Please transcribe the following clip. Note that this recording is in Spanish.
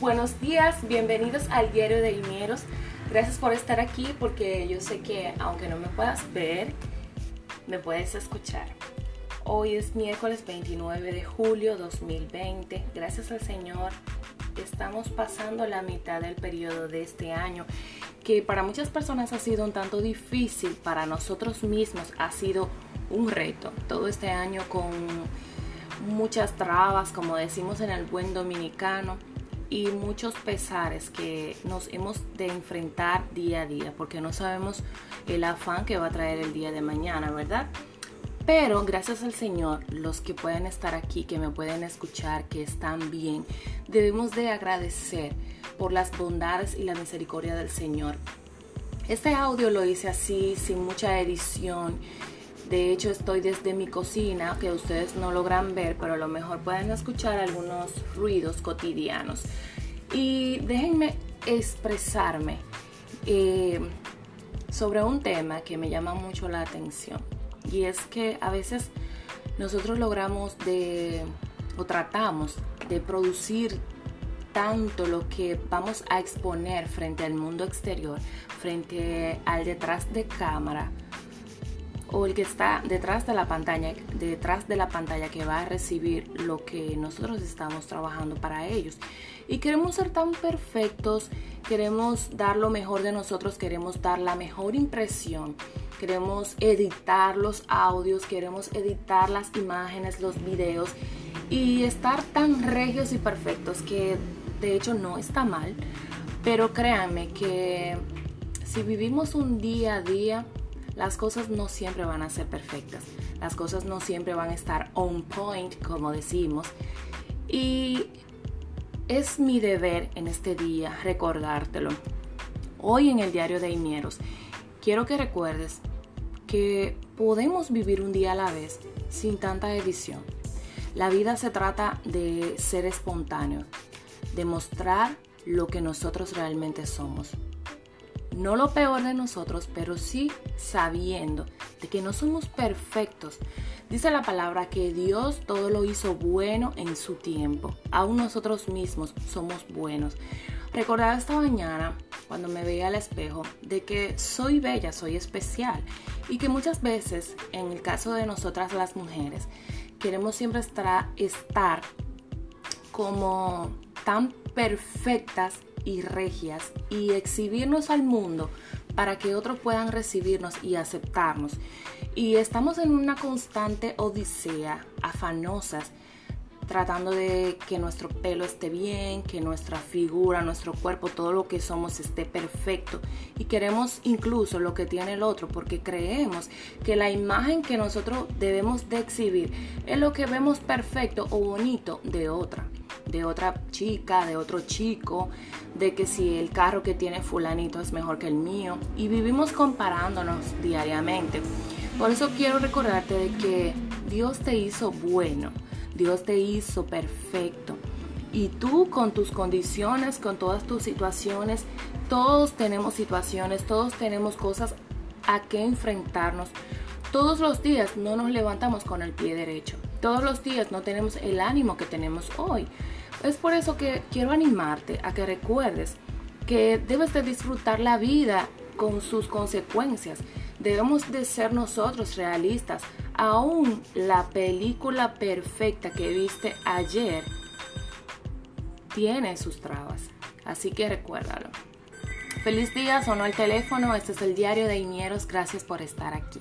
Buenos días, bienvenidos al diario de Inieros. Gracias por estar aquí porque yo sé que aunque no me puedas ver, me puedes escuchar. Hoy es miércoles 29 de julio 2020. Gracias al Señor estamos pasando la mitad del periodo de este año que para muchas personas ha sido un tanto difícil, para nosotros mismos ha sido un reto. Todo este año con muchas trabas, como decimos en el buen dominicano, y muchos pesares que nos hemos de enfrentar día a día, porque no sabemos el afán que va a traer el día de mañana, ¿verdad? Pero gracias al Señor, los que pueden estar aquí, que me pueden escuchar, que están bien, debemos de agradecer por las bondades y la misericordia del Señor. Este audio lo hice así, sin mucha edición de hecho, estoy desde mi cocina, que ustedes no logran ver, pero a lo mejor pueden escuchar algunos ruidos cotidianos. Y déjenme expresarme eh, sobre un tema que me llama mucho la atención. Y es que a veces nosotros logramos de, o tratamos de producir tanto lo que vamos a exponer frente al mundo exterior, frente al detrás de cámara, o el que está detrás de la pantalla, detrás de la pantalla que va a recibir lo que nosotros estamos trabajando para ellos. Y queremos ser tan perfectos, queremos dar lo mejor de nosotros, queremos dar la mejor impresión, queremos editar los audios, queremos editar las imágenes, los videos y estar tan regios y perfectos que de hecho no está mal, pero créanme que si vivimos un día a día, las cosas no siempre van a ser perfectas, las cosas no siempre van a estar on point, como decimos. Y es mi deber en este día recordártelo. Hoy en el diario de Imieros, quiero que recuerdes que podemos vivir un día a la vez sin tanta edición. La vida se trata de ser espontáneo, de mostrar lo que nosotros realmente somos no lo peor de nosotros, pero sí sabiendo de que no somos perfectos. Dice la palabra que Dios todo lo hizo bueno en su tiempo. Aún nosotros mismos somos buenos. Recordaba esta mañana cuando me veía al espejo de que soy bella, soy especial y que muchas veces, en el caso de nosotras las mujeres, queremos siempre estar, estar como tan perfectas y regias y exhibirnos al mundo para que otros puedan recibirnos y aceptarnos. Y estamos en una constante odisea, afanosas, tratando de que nuestro pelo esté bien, que nuestra figura, nuestro cuerpo, todo lo que somos esté perfecto. Y queremos incluso lo que tiene el otro, porque creemos que la imagen que nosotros debemos de exhibir es lo que vemos perfecto o bonito de otra de otra chica, de otro chico, de que si el carro que tiene fulanito es mejor que el mío y vivimos comparándonos diariamente. Por eso quiero recordarte de que Dios te hizo bueno, Dios te hizo perfecto. Y tú con tus condiciones, con todas tus situaciones, todos tenemos situaciones, todos tenemos cosas a que enfrentarnos. Todos los días no nos levantamos con el pie derecho. Todos los días no tenemos el ánimo que tenemos hoy. Es por eso que quiero animarte a que recuerdes que debes de disfrutar la vida con sus consecuencias. Debemos de ser nosotros realistas. Aún la película perfecta que viste ayer tiene sus trabas. Así que recuérdalo. Feliz día, sonó el teléfono. Este es el diario de Inieros. Gracias por estar aquí.